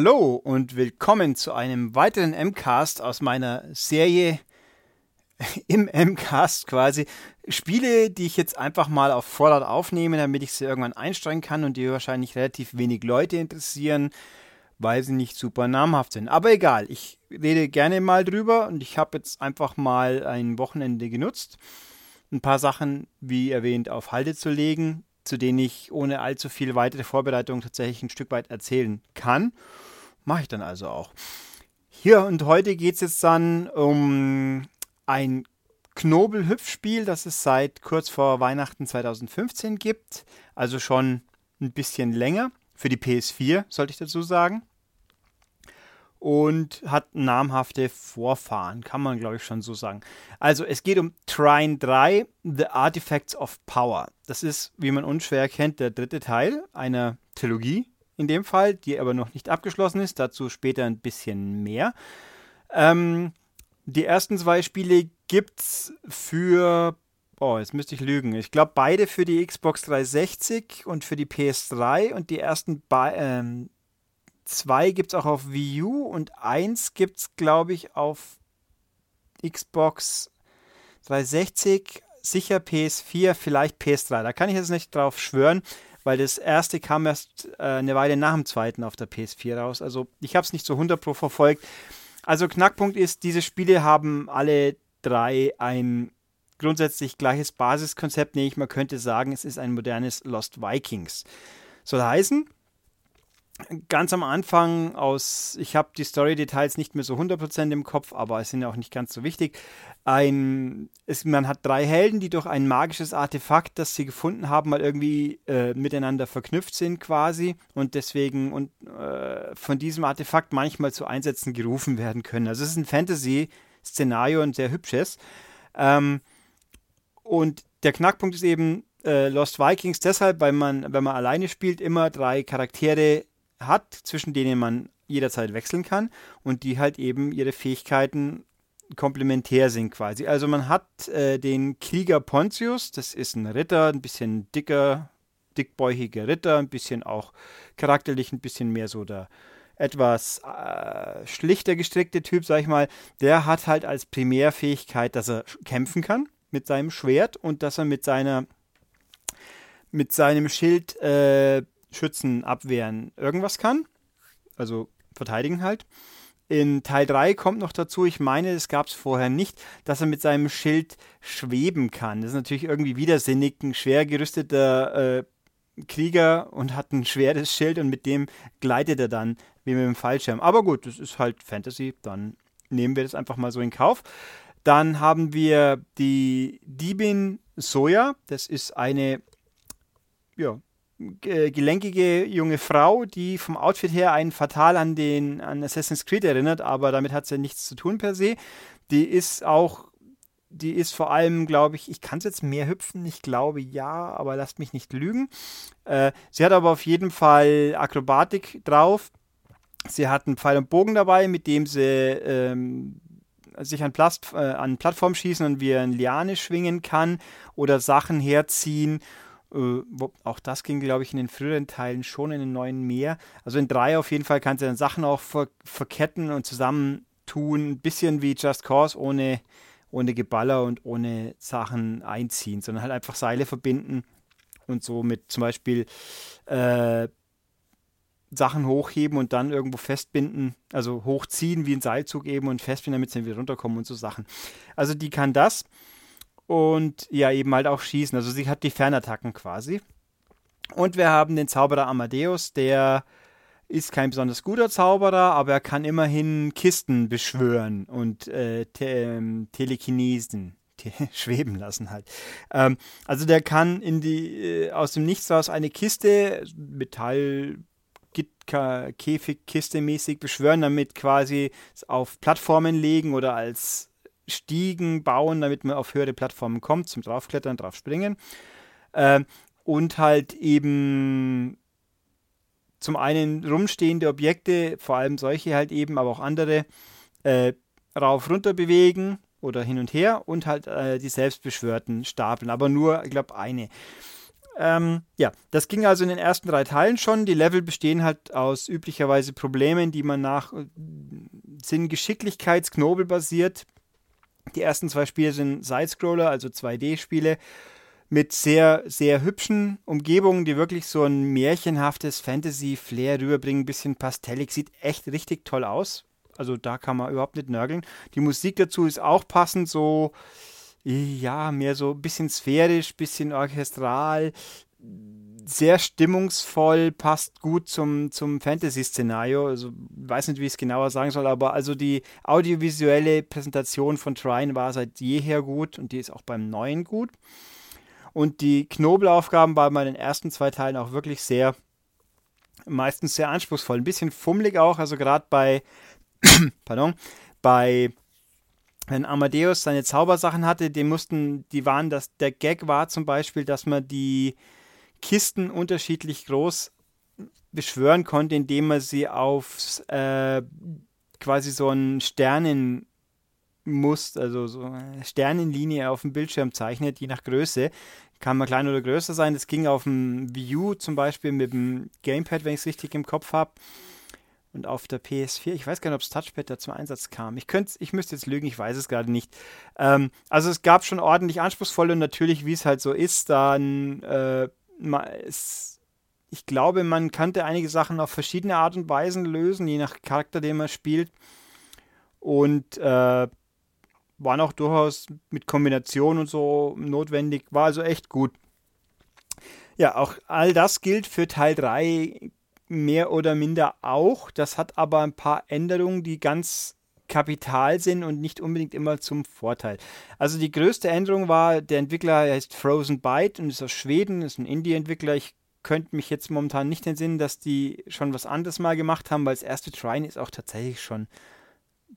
Hallo und willkommen zu einem weiteren MCAST aus meiner Serie im MCAST quasi. Spiele, die ich jetzt einfach mal auf Vorrat aufnehme, damit ich sie irgendwann einsteigen kann und die wahrscheinlich relativ wenig Leute interessieren, weil sie nicht super namhaft sind. Aber egal, ich rede gerne mal drüber und ich habe jetzt einfach mal ein Wochenende genutzt, ein paar Sachen, wie erwähnt, auf Halde zu legen, zu denen ich ohne allzu viel weitere Vorbereitung tatsächlich ein Stück weit erzählen kann. Mache ich dann also auch. Hier und heute geht es jetzt dann um ein Knobel-Hüpfspiel, das es seit kurz vor Weihnachten 2015 gibt. Also schon ein bisschen länger. Für die PS4, sollte ich dazu sagen. Und hat namhafte Vorfahren, kann man glaube ich schon so sagen. Also es geht um Trine 3, The Artifacts of Power. Das ist, wie man unschwer erkennt, der dritte Teil einer Trilogie in dem Fall, die aber noch nicht abgeschlossen ist. Dazu später ein bisschen mehr. Ähm, die ersten zwei Spiele gibt es für, oh, jetzt müsste ich lügen. Ich glaube, beide für die Xbox 360 und für die PS3 und die ersten ähm, zwei gibt es auch auf Wii U und eins gibt es, glaube ich, auf Xbox 360, sicher PS4, vielleicht PS3. Da kann ich jetzt nicht drauf schwören weil das erste kam erst äh, eine Weile nach dem zweiten auf der PS4 raus. Also ich habe es nicht so 100 Pro verfolgt. Also Knackpunkt ist, diese Spiele haben alle drei ein grundsätzlich gleiches Basiskonzept, nämlich man könnte sagen, es ist ein modernes Lost Vikings. Soll heißen, ganz am Anfang aus, ich habe die Story-Details nicht mehr so 100% im Kopf, aber es sind ja auch nicht ganz so wichtig. Ein, es, man hat drei Helden, die durch ein magisches Artefakt, das sie gefunden haben, mal irgendwie äh, miteinander verknüpft sind quasi und deswegen und äh, von diesem Artefakt manchmal zu Einsätzen gerufen werden können. Also es ist ein Fantasy-Szenario und sehr hübsches. Ähm, und der Knackpunkt ist eben, äh, Lost Vikings deshalb, weil man, wenn man alleine spielt, immer drei Charaktere hat, zwischen denen man jederzeit wechseln kann und die halt eben ihre Fähigkeiten komplementär sind quasi. Also man hat äh, den Krieger Pontius, das ist ein Ritter, ein bisschen dicker, dickbäuchiger Ritter, ein bisschen auch charakterlich ein bisschen mehr so der etwas äh, schlichter gestrickte Typ, sag ich mal. Der hat halt als Primärfähigkeit, dass er kämpfen kann mit seinem Schwert und dass er mit seiner mit seinem Schild äh, schützen, abwehren, irgendwas kann. Also verteidigen halt. In Teil 3 kommt noch dazu, ich meine, es gab es vorher nicht, dass er mit seinem Schild schweben kann. Das ist natürlich irgendwie widersinnig, ein schwer gerüsteter äh, Krieger und hat ein schweres Schild und mit dem gleitet er dann wie mit dem Fallschirm. Aber gut, das ist halt Fantasy, dann nehmen wir das einfach mal so in Kauf. Dann haben wir die Diebin Soja, das ist eine ja, gelenkige junge Frau, die vom Outfit her einen fatal an den an Assassin's Creed erinnert, aber damit hat sie nichts zu tun per se. Die ist auch, die ist vor allem, glaube ich, ich kann es jetzt mehr hüpfen, ich glaube ja, aber lasst mich nicht lügen. Äh, sie hat aber auf jeden Fall Akrobatik drauf. Sie hat einen Pfeil und Bogen dabei, mit dem sie ähm, sich an, Plast, äh, an Plattform schießen und wie ein Liane schwingen kann oder Sachen herziehen äh, auch das ging, glaube ich, in den früheren Teilen schon in den neuen mehr. Also in drei auf jeden Fall kannst du dann Sachen auch ver verketten und zusammentun. Ein bisschen wie Just Cause, ohne, ohne Geballer und ohne Sachen einziehen, sondern halt einfach Seile verbinden und so mit zum Beispiel äh, Sachen hochheben und dann irgendwo festbinden, also hochziehen wie ein Seilzug eben und festbinden, damit sie wieder runterkommen und so Sachen. Also die kann das und ja, eben halt auch schießen. Also sie hat die Fernattacken quasi. Und wir haben den Zauberer Amadeus, der ist kein besonders guter Zauberer, aber er kann immerhin Kisten beschwören und äh, te ähm, Telekinesen te schweben lassen halt. Ähm, also der kann in die äh, aus dem Nichts raus eine Kiste Metall Käfigkiste mäßig beschwören, damit quasi auf Plattformen legen oder als Stiegen bauen, damit man auf höhere Plattformen kommt, zum Draufklettern, draufspringen. Äh, und halt eben zum einen rumstehende Objekte, vor allem solche halt eben, aber auch andere, äh, rauf runter bewegen oder hin und her und halt äh, die selbstbeschwörten stapeln, aber nur, ich glaube, eine. Ähm, ja, das ging also in den ersten drei Teilen schon. Die Level bestehen halt aus üblicherweise Problemen, die man nach sind Geschicklichkeitsknobel basiert. Die ersten zwei Spiele sind Sidescroller, also 2D-Spiele mit sehr, sehr hübschen Umgebungen, die wirklich so ein märchenhaftes Fantasy-Flair rüberbringen. Ein bisschen pastellig, sieht echt richtig toll aus. Also da kann man überhaupt nicht nörgeln. Die Musik dazu ist auch passend, so, ja, mehr so ein bisschen sphärisch, bisschen orchestral, sehr stimmungsvoll, passt gut zum, zum Fantasy-Szenario. Also, weiß nicht, wie ich es genauer sagen soll, aber also die audiovisuelle Präsentation von Trine war seit jeher gut und die ist auch beim neuen gut. Und die Knobelaufgaben waren bei den ersten zwei Teilen auch wirklich sehr, meistens sehr anspruchsvoll. Ein bisschen fummelig auch, also gerade bei, pardon, bei wenn Amadeus seine Zaubersachen hatte, die mussten, die waren, dass der Gag war zum Beispiel, dass man die Kisten unterschiedlich groß beschwören konnte, indem man sie auf äh, quasi so einen Sternen Muster, also so eine Sternenlinie auf dem Bildschirm zeichnet, je nach Größe. Kann man kleiner oder größer sein. Das ging auf dem Wii U zum Beispiel mit dem Gamepad, wenn ich es richtig im Kopf habe. Und auf der PS4, ich weiß gar nicht, ob das Touchpad da zum Einsatz kam. Ich, ich müsste jetzt lügen, ich weiß es gerade nicht. Ähm, also es gab schon ordentlich anspruchsvolle und natürlich, wie es halt so ist, dann äh, ich glaube, man könnte einige Sachen auf verschiedene Art und Weisen lösen, je nach Charakter, den man spielt. Und äh, waren auch durchaus mit Kombination und so notwendig, war also echt gut. Ja, auch all das gilt für Teil 3 mehr oder minder auch. Das hat aber ein paar Änderungen, die ganz kapital sind und nicht unbedingt immer zum Vorteil. Also die größte Änderung war, der Entwickler heißt Frozen Byte und ist aus Schweden, ist ein Indie-Entwickler. Ich könnte mich jetzt momentan nicht entsinnen, dass die schon was anderes mal gemacht haben, weil das erste Trine ist auch tatsächlich schon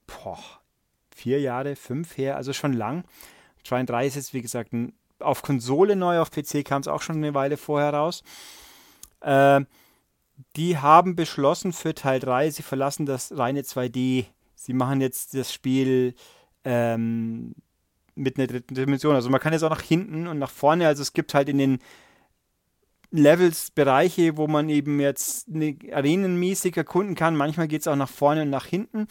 boah, vier Jahre, fünf her, also schon lang. Trine 3 ist jetzt, wie gesagt, auf Konsole neu, auf PC kam es auch schon eine Weile vorher raus. Äh, die haben beschlossen für Teil 3, sie verlassen das reine 2D. Sie machen jetzt das Spiel ähm, mit einer dritten Dimension. Also man kann jetzt auch nach hinten und nach vorne, also es gibt halt in den Levels Bereiche, wo man eben jetzt eine arenenmäßig erkunden kann. Manchmal geht es auch nach vorne und nach hinten.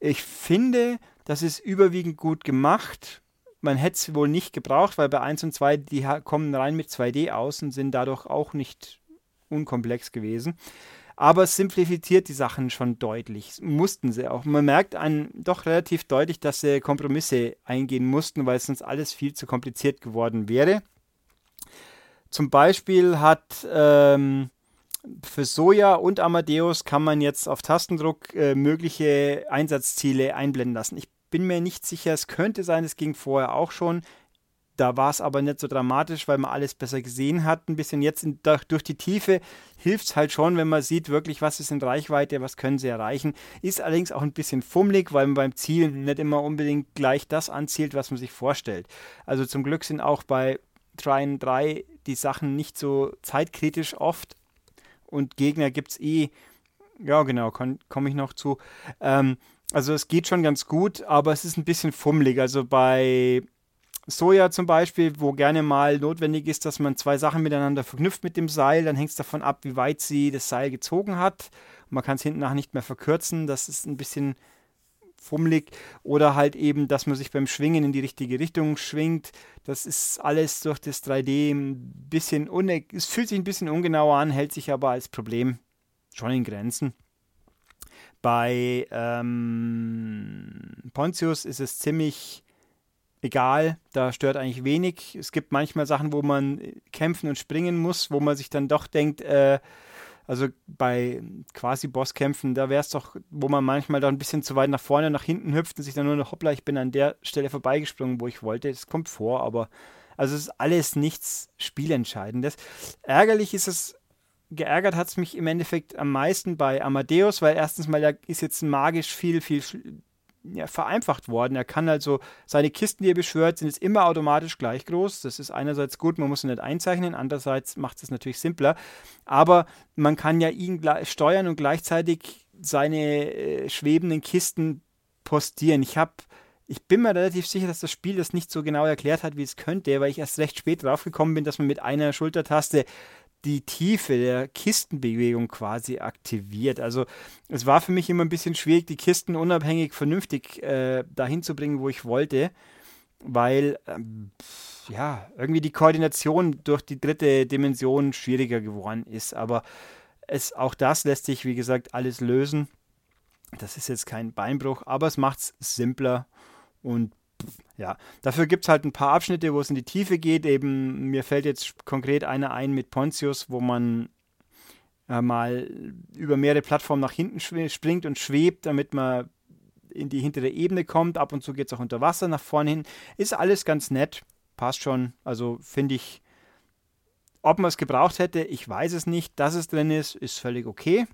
Ich finde, das ist überwiegend gut gemacht. Man hätte es wohl nicht gebraucht, weil bei 1 und 2, die kommen rein mit 2D aus und sind dadurch auch nicht unkomplex gewesen. Aber es simplifiziert die Sachen schon deutlich. Mussten sie auch. Man merkt an, doch relativ deutlich, dass sie Kompromisse eingehen mussten, weil sonst alles viel zu kompliziert geworden wäre. Zum Beispiel hat ähm, für Soja und Amadeus kann man jetzt auf Tastendruck äh, mögliche Einsatzziele einblenden lassen. Ich bin mir nicht sicher, es könnte sein, es ging vorher auch schon. Da war es aber nicht so dramatisch, weil man alles besser gesehen hat. Ein bisschen jetzt in, durch die Tiefe hilft es halt schon, wenn man sieht, wirklich, was ist in Reichweite, was können sie erreichen. Ist allerdings auch ein bisschen fummelig, weil man beim Zielen nicht immer unbedingt gleich das anzielt, was man sich vorstellt. Also zum Glück sind auch bei Trine 3 die Sachen nicht so zeitkritisch oft und Gegner gibt es eh. Ja, genau, komme ich noch zu. Ähm, also es geht schon ganz gut, aber es ist ein bisschen fummelig. Also bei Soja zum Beispiel, wo gerne mal notwendig ist, dass man zwei Sachen miteinander verknüpft mit dem Seil, dann hängt es davon ab, wie weit sie das Seil gezogen hat. Man kann es hinten nach nicht mehr verkürzen. Das ist ein bisschen fummelig oder halt eben, dass man sich beim Schwingen in die richtige Richtung schwingt. Das ist alles durch das 3D ein bisschen, es fühlt sich ein bisschen ungenauer an, hält sich aber als Problem schon in Grenzen. Bei ähm, Pontius ist es ziemlich egal, da stört eigentlich wenig. Es gibt manchmal Sachen, wo man kämpfen und springen muss, wo man sich dann doch denkt, äh, also bei quasi Bosskämpfen, da wäre es doch, wo man manchmal da ein bisschen zu weit nach vorne, nach hinten hüpft und sich dann nur noch, hoppla, ich bin an der Stelle vorbeigesprungen, wo ich wollte. Das kommt vor, aber also es ist alles nichts Spielentscheidendes. Ärgerlich ist es, geärgert hat es mich im Endeffekt am meisten bei Amadeus, weil erstens mal, er ist jetzt magisch viel, viel ja, vereinfacht worden. Er kann also seine Kisten, die er beschwört, sind jetzt immer automatisch gleich groß. Das ist einerseits gut, man muss sie nicht einzeichnen, andererseits macht es natürlich simpler. Aber man kann ja ihn steuern und gleichzeitig seine äh, schwebenden Kisten postieren. Ich habe ich bin mir relativ sicher, dass das Spiel das nicht so genau erklärt hat, wie es könnte, weil ich erst recht spät draufgekommen bin, dass man mit einer Schultertaste die Tiefe der Kistenbewegung quasi aktiviert. Also es war für mich immer ein bisschen schwierig, die Kisten unabhängig vernünftig äh, dahin zu bringen, wo ich wollte, weil ähm, ja irgendwie die Koordination durch die dritte Dimension schwieriger geworden ist. Aber es, auch das lässt sich, wie gesagt, alles lösen. Das ist jetzt kein Beinbruch, aber es macht es simpler und ja, dafür gibt es halt ein paar Abschnitte, wo es in die Tiefe geht. Eben, mir fällt jetzt konkret einer ein mit Pontius, wo man äh, mal über mehrere Plattformen nach hinten springt und schwebt, damit man in die hintere Ebene kommt. Ab und zu geht es auch unter Wasser nach vorne hin. Ist alles ganz nett, passt schon. Also finde ich, ob man es gebraucht hätte, ich weiß es nicht. Dass es drin ist, ist völlig okay.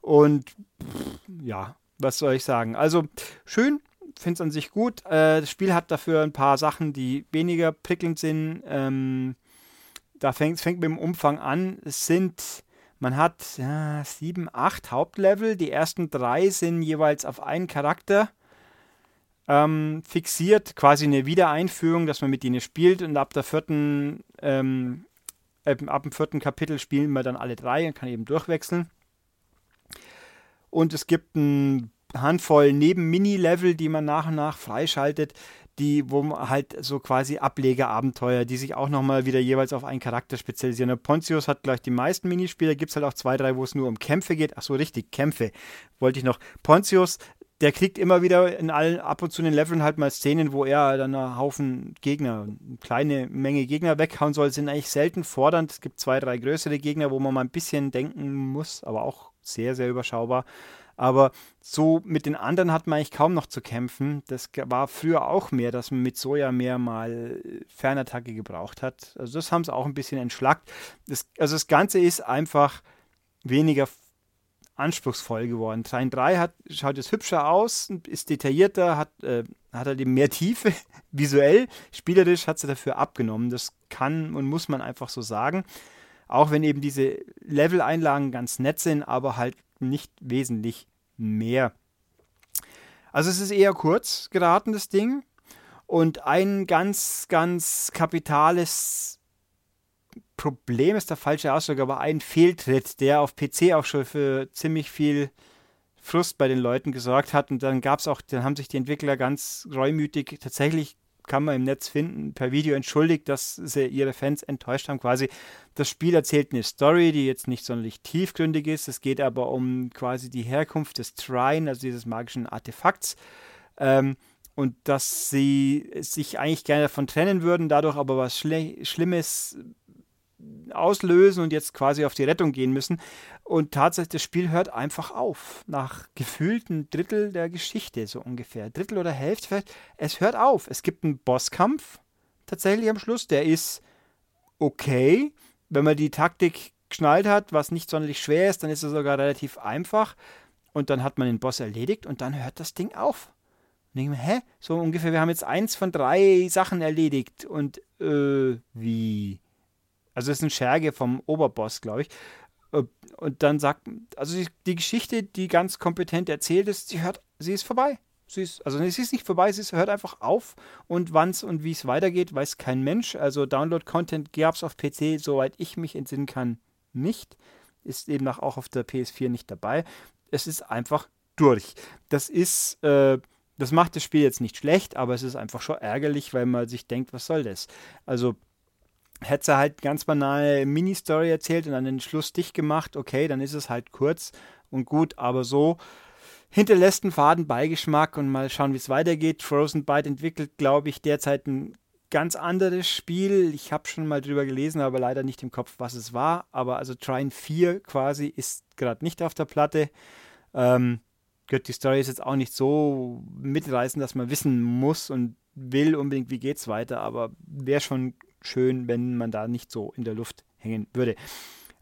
Und ja, was soll ich sagen? Also schön, finde es an sich gut. Äh, das Spiel hat dafür ein paar Sachen, die weniger prickelnd sind. Ähm, da fängt es mit dem Umfang an. Es sind, man hat ja, sieben, acht Hauptlevel. Die ersten drei sind jeweils auf einen Charakter ähm, fixiert. Quasi eine Wiedereinführung, dass man mit denen spielt. Und ab der vierten, ähm, ab dem vierten Kapitel spielen wir dann alle drei und kann eben durchwechseln. Und es gibt ein Handvoll Neben-Mini-Level, die man nach und nach freischaltet, die, wo man halt so quasi Ablegerabenteuer, die sich auch nochmal wieder jeweils auf einen Charakter spezialisieren. Pontius hat gleich die meisten Minispiele, gibt es halt auch zwei, drei, wo es nur um Kämpfe geht. Ach so, richtig, Kämpfe. Wollte ich noch. Pontius, der kriegt immer wieder in allen, ab und zu in den Leveln halt mal Szenen, wo er dann einen Haufen Gegner, eine kleine Menge Gegner weghauen soll, sind eigentlich selten fordernd. Es gibt zwei, drei größere Gegner, wo man mal ein bisschen denken muss, aber auch sehr, sehr überschaubar. Aber so mit den anderen hat man eigentlich kaum noch zu kämpfen. Das war früher auch mehr, dass man mit Soja mehr mal Fernattacke gebraucht hat. Also das haben sie auch ein bisschen entschlackt. Das, also das Ganze ist einfach weniger anspruchsvoll geworden. Train 3 hat, schaut jetzt hübscher aus, ist detaillierter, hat, äh, hat halt eben mehr Tiefe visuell. Spielerisch hat sie dafür abgenommen. Das kann und muss man einfach so sagen. Auch wenn eben diese Level-Einlagen ganz nett sind, aber halt nicht wesentlich mehr. Also es ist eher kurz geraten, das Ding. Und ein ganz, ganz kapitales Problem ist der falsche Ausdruck, aber ein Fehltritt, der auf PC auch schon für ziemlich viel Frust bei den Leuten gesorgt hat. Und dann gab es auch, dann haben sich die Entwickler ganz reumütig tatsächlich kann man im Netz finden, per Video entschuldigt, dass sie ihre Fans enttäuscht haben. Quasi das Spiel erzählt eine Story, die jetzt nicht sonderlich tiefgründig ist. Es geht aber um quasi die Herkunft des Trine, also dieses magischen Artefakts. Ähm, und dass sie sich eigentlich gerne davon trennen würden, dadurch aber was Schle Schlimmes auslösen und jetzt quasi auf die Rettung gehen müssen. Und tatsächlich, das Spiel hört einfach auf. Nach gefühlten Drittel der Geschichte, so ungefähr. Drittel oder Hälfte vielleicht. Es hört auf. Es gibt einen Bosskampf tatsächlich am Schluss. Der ist okay. Wenn man die Taktik geschnallt hat, was nicht sonderlich schwer ist, dann ist er sogar relativ einfach. Und dann hat man den Boss erledigt und dann hört das Ding auf. Und denke mir, hä? So ungefähr, wir haben jetzt eins von drei Sachen erledigt. Und, äh, wie? Also das ist ein Scherge vom Oberboss, glaube ich. Äh, und dann sagt, also die, die, Geschichte, die ganz kompetent erzählt ist, sie hört, sie ist vorbei. Sie ist, also sie ist nicht vorbei, sie ist, hört einfach auf und wann es und wie es weitergeht, weiß kein Mensch. Also Download-Content gab es auf PC, soweit ich mich entsinnen kann, nicht. Ist eben auch auf der PS4 nicht dabei. Es ist einfach durch. Das ist, äh, das macht das Spiel jetzt nicht schlecht, aber es ist einfach schon ärgerlich, weil man sich denkt, was soll das? Also hätte sie halt ganz banale Mini-Story erzählt und dann den Schluss dicht gemacht, okay, dann ist es halt kurz und gut, aber so hinterlässt einen faden Beigeschmack und mal schauen, wie es weitergeht. Frozen Byte entwickelt, glaube ich, derzeit ein ganz anderes Spiel. Ich habe schon mal drüber gelesen, aber leider nicht im Kopf, was es war. Aber also Trine 4 quasi ist gerade nicht auf der Platte. Ähm, die Story ist jetzt auch nicht so mitreißend, dass man wissen muss und will unbedingt, wie geht's weiter, aber wäre schon schön, wenn man da nicht so in der Luft hängen würde.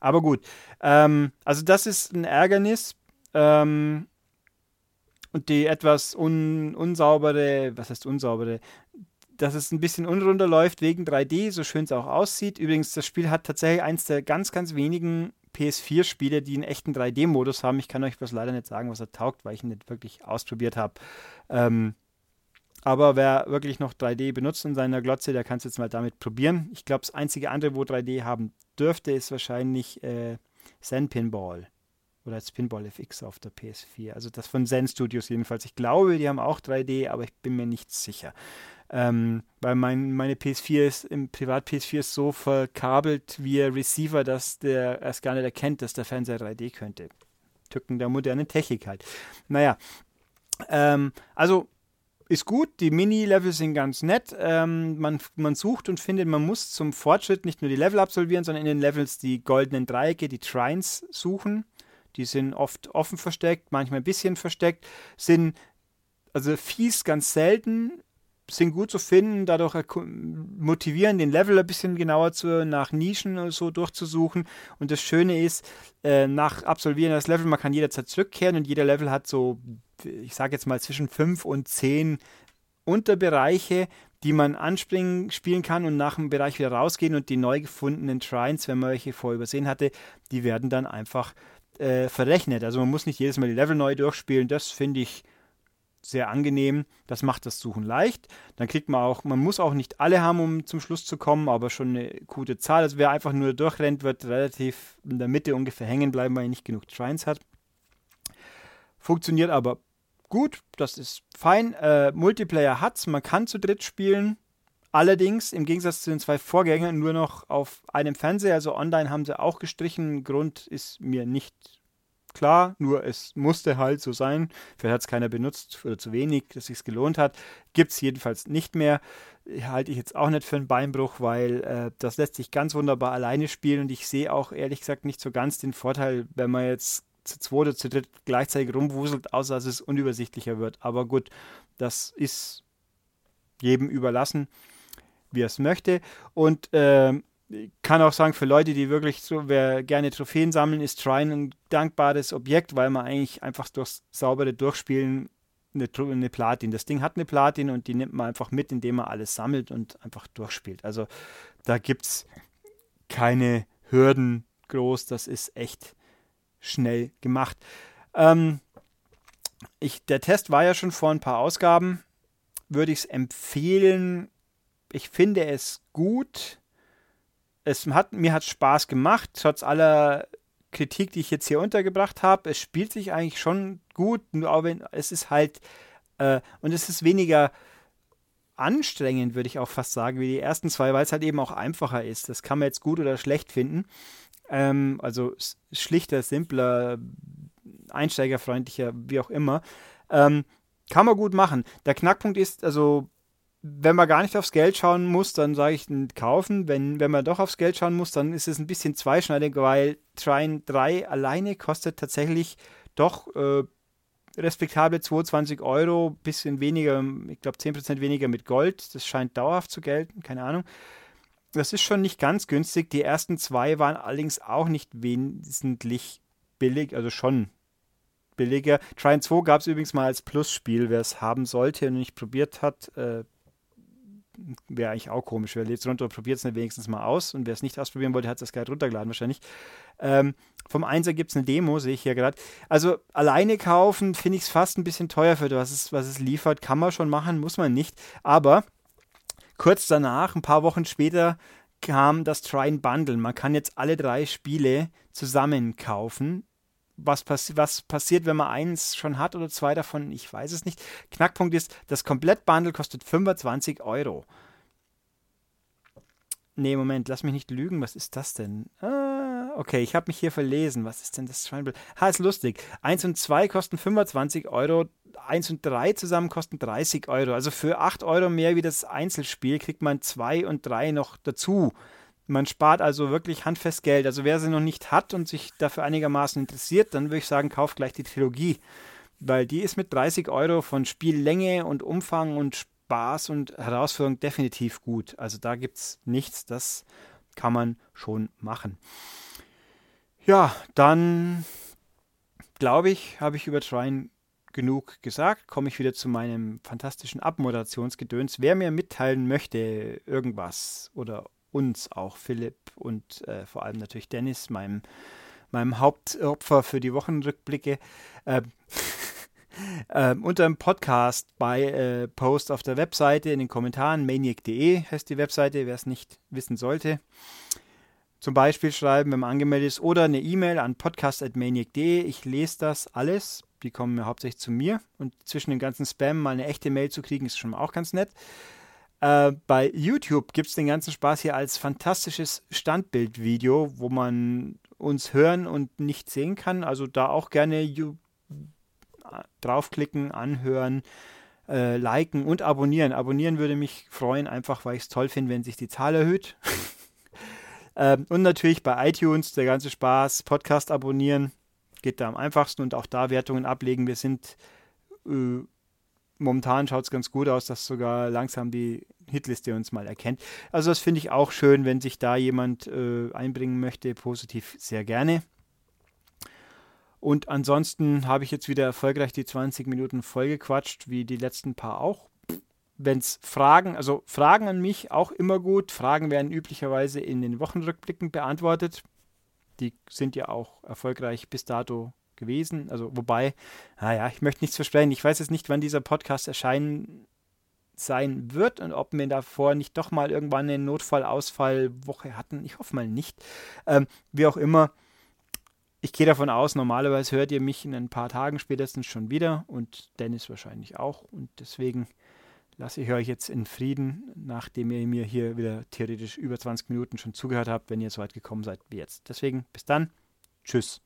Aber gut, ähm, also das ist ein Ärgernis. Ähm, und die etwas un, unsaubere, was heißt unsaubere, dass es ein bisschen unrunder läuft wegen 3D, so schön es auch aussieht. Übrigens, das Spiel hat tatsächlich eins der ganz, ganz wenigen PS4-Spiele, die einen echten 3D-Modus haben. Ich kann euch bloß leider nicht sagen, was er taugt, weil ich ihn nicht wirklich ausprobiert habe. Ähm, aber wer wirklich noch 3D benutzt in seiner Glotze, der kann es jetzt mal damit probieren. Ich glaube, das einzige andere, wo 3D haben dürfte, ist wahrscheinlich äh, Zen Pinball oder Spinball FX auf der PS4. Also das von Zen Studios jedenfalls. Ich glaube, die haben auch 3D, aber ich bin mir nicht sicher. Ähm, weil mein, meine PS4 ist, im Privat PS4 ist so verkabelt wie ein Receiver, dass der erst gar nicht erkennt, dass der Fernseher 3D könnte. Tücken der modernen Technik halt. Naja, ähm, also ist gut, die Mini-Level sind ganz nett. Ähm, man, man sucht und findet, man muss zum Fortschritt nicht nur die Level absolvieren, sondern in den Levels die goldenen Dreiecke, die Trines suchen. Die sind oft offen versteckt, manchmal ein bisschen versteckt, sind also fies ganz selten, sind gut zu finden, dadurch motivieren, den Level ein bisschen genauer zu, nach Nischen oder so durchzusuchen. Und das Schöne ist, äh, nach Absolvieren des Level, man kann jederzeit zurückkehren und jeder Level hat so, ich sage jetzt mal, zwischen 5 und 10 Unterbereiche, die man anspringen, spielen kann und nach dem Bereich wieder rausgehen und die neu gefundenen Shrines, wenn man welche vorher übersehen hatte, die werden dann einfach äh, verrechnet. Also man muss nicht jedes Mal die Level neu durchspielen. Das finde ich sehr angenehm. Das macht das Suchen leicht. Dann kriegt man auch, man muss auch nicht alle haben, um zum Schluss zu kommen, aber schon eine gute Zahl. Also wer einfach nur durchrennt, wird relativ in der Mitte ungefähr hängen bleiben, weil er nicht genug Shrines hat. Funktioniert aber gut, das ist fein. Äh, Multiplayer hat's, man kann zu dritt spielen. Allerdings im Gegensatz zu den zwei Vorgängern nur noch auf einem Fernseher, also online haben sie auch gestrichen. Grund ist mir nicht klar, nur es musste halt so sein. Vielleicht hat es keiner benutzt oder zu wenig, dass es sich gelohnt hat. Gibt es jedenfalls nicht mehr. Halte ich jetzt auch nicht für einen Beinbruch, weil äh, das lässt sich ganz wunderbar alleine spielen und ich sehe auch ehrlich gesagt nicht so ganz den Vorteil, wenn man jetzt zu zweit oder zu dritt gleichzeitig rumwuselt, außer dass es unübersichtlicher wird. Aber gut, das ist jedem überlassen wie er es möchte. Und äh, kann auch sagen, für Leute, die wirklich so, wer gerne Trophäen sammeln, ist Trine ein dankbares Objekt, weil man eigentlich einfach durchs saubere Durchspielen eine, eine Platin. Das Ding hat eine Platin und die nimmt man einfach mit, indem man alles sammelt und einfach durchspielt. Also da gibt es keine Hürden groß, das ist echt schnell gemacht. Ähm, ich, der Test war ja schon vor ein paar Ausgaben. Würde ich es empfehlen, ich finde es gut. Es hat, mir hat Spaß gemacht, trotz aller Kritik, die ich jetzt hier untergebracht habe. Es spielt sich eigentlich schon gut, nur wenn es ist halt, äh, und es ist weniger anstrengend, würde ich auch fast sagen, wie die ersten zwei, weil es halt eben auch einfacher ist. Das kann man jetzt gut oder schlecht finden. Ähm, also schlichter, simpler, einsteigerfreundlicher, wie auch immer. Ähm, kann man gut machen. Der Knackpunkt ist, also wenn man gar nicht aufs Geld schauen muss, dann sage ich kaufen. Wenn, wenn man doch aufs Geld schauen muss, dann ist es ein bisschen zweischneidig, weil Trine 3 alleine kostet tatsächlich doch äh, respektable 22 Euro, bisschen weniger, ich glaube 10% weniger mit Gold. Das scheint dauerhaft zu gelten, keine Ahnung. Das ist schon nicht ganz günstig. Die ersten zwei waren allerdings auch nicht wesentlich billig, also schon billiger. Trine 2 gab es übrigens mal als Plusspiel, wer es haben sollte und nicht probiert hat. Äh, wäre eigentlich auch komisch. Wer lädt es runter probiert es wenigstens mal aus. Und wer es nicht ausprobieren wollte, hat es gleich runtergeladen wahrscheinlich. Ähm, vom Einser gibt es eine Demo, sehe ich hier gerade. Also alleine kaufen finde ich es fast ein bisschen teuer für es, was es liefert. Kann man schon machen, muss man nicht. Aber kurz danach, ein paar Wochen später, kam das Trine Bundle. Man kann jetzt alle drei Spiele zusammen kaufen was, passi was passiert, wenn man eins schon hat oder zwei davon, ich weiß es nicht. Knackpunkt ist, das Komplettbundle kostet 25 Euro. Nee, Moment, lass mich nicht lügen. Was ist das denn? Ah, okay, ich habe mich hier verlesen. Was ist denn das Schweinbild? Ha, ist lustig. 1 und 2 kosten 25 Euro. 1 und 3 zusammen kosten 30 Euro. Also für 8 Euro mehr wie das Einzelspiel kriegt man 2 und 3 noch dazu. Man spart also wirklich handfest Geld. Also wer sie noch nicht hat und sich dafür einigermaßen interessiert, dann würde ich sagen, kauft gleich die Trilogie. Weil die ist mit 30 Euro von Spiellänge und Umfang und Spaß und Herausforderung definitiv gut. Also da gibt es nichts, das kann man schon machen. Ja, dann glaube ich, habe ich über Trine genug gesagt. Komme ich wieder zu meinem fantastischen Abmoderationsgedöns. Wer mir mitteilen möchte, irgendwas oder uns auch, Philipp und äh, vor allem natürlich Dennis, meinem meinem Hauptopfer für die Wochenrückblicke. Äh, äh, unter dem Podcast bei äh, Post auf der Webseite in den Kommentaren, maniac.de heißt die Webseite, wer es nicht wissen sollte. Zum Beispiel schreiben, wenn man angemeldet ist, oder eine E-Mail an podcast.maniac.de. Ich lese das alles. Die kommen hauptsächlich zu mir. Und zwischen dem ganzen Spam mal eine echte Mail zu kriegen, ist schon auch ganz nett. Äh, bei YouTube gibt es den ganzen Spaß hier als fantastisches Standbildvideo, wo man uns hören und nicht sehen kann. Also da auch gerne draufklicken, anhören, äh, liken und abonnieren. Abonnieren würde mich freuen, einfach weil ich es toll finde, wenn sich die Zahl erhöht. ähm, und natürlich bei iTunes der ganze Spaß, Podcast abonnieren, geht da am einfachsten und auch da Wertungen ablegen. Wir sind äh, momentan schaut es ganz gut aus, dass sogar langsam die Hitliste uns mal erkennt. Also das finde ich auch schön, wenn sich da jemand äh, einbringen möchte, positiv sehr gerne. Und ansonsten habe ich jetzt wieder erfolgreich die 20 Minuten vollgequatscht, wie die letzten paar auch. Wenn es Fragen, also Fragen an mich auch immer gut. Fragen werden üblicherweise in den Wochenrückblicken beantwortet. Die sind ja auch erfolgreich bis dato gewesen. Also wobei, naja, ich möchte nichts versprechen. Ich weiß jetzt nicht, wann dieser Podcast erscheinen sein wird und ob wir davor nicht doch mal irgendwann eine Notfallausfallwoche hatten. Ich hoffe mal nicht. Ähm, wie auch immer, ich gehe davon aus, normalerweise hört ihr mich in ein paar Tagen spätestens schon wieder und Dennis wahrscheinlich auch. Und deswegen lasse ich euch jetzt in Frieden, nachdem ihr mir hier wieder theoretisch über 20 Minuten schon zugehört habt, wenn ihr so weit gekommen seid wie jetzt. Deswegen bis dann. Tschüss.